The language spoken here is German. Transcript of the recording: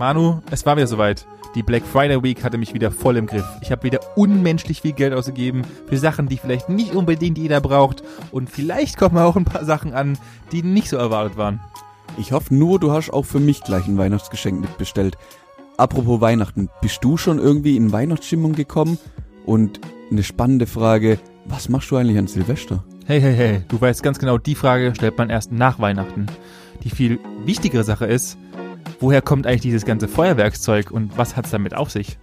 Manu, es war wieder soweit. Die Black Friday Week hatte mich wieder voll im Griff. Ich habe wieder unmenschlich viel Geld ausgegeben für Sachen, die vielleicht nicht unbedingt jeder braucht. Und vielleicht kommen auch ein paar Sachen an, die nicht so erwartet waren. Ich hoffe nur, du hast auch für mich gleich ein Weihnachtsgeschenk mitbestellt. Apropos Weihnachten, bist du schon irgendwie in Weihnachtsstimmung gekommen? Und eine spannende Frage, was machst du eigentlich an Silvester? Hey, hey, hey, du weißt ganz genau, die Frage stellt man erst nach Weihnachten. Die viel wichtigere Sache ist, woher kommt eigentlich dieses ganze Feuerwerkszeug und was hat's damit auf sich?